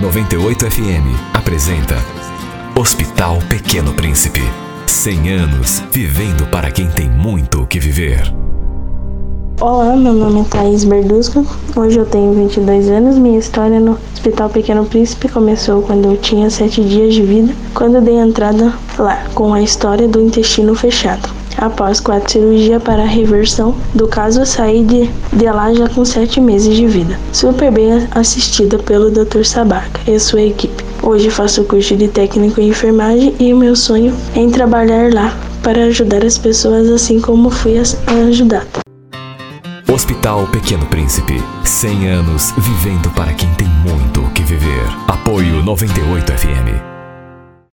98 FM apresenta Hospital Pequeno Príncipe. 100 anos vivendo para quem tem muito o que viver. Olá, meu nome é Thaís Berdusco. Hoje eu tenho 22 anos. Minha história no Hospital Pequeno Príncipe começou quando eu tinha 7 dias de vida, quando dei entrada lá, com a história do intestino fechado. Após quatro cirurgias para reversão do caso, saí de, de lá já com 7 meses de vida. Super bem assistida pelo Dr. Sabaca e sua equipe. Hoje faço curso de técnico em enfermagem e o meu sonho é trabalhar lá para ajudar as pessoas assim como fui ajudada. Hospital Pequeno Príncipe. 100 anos vivendo para quem tem muito o que viver. Apoio 98 FM.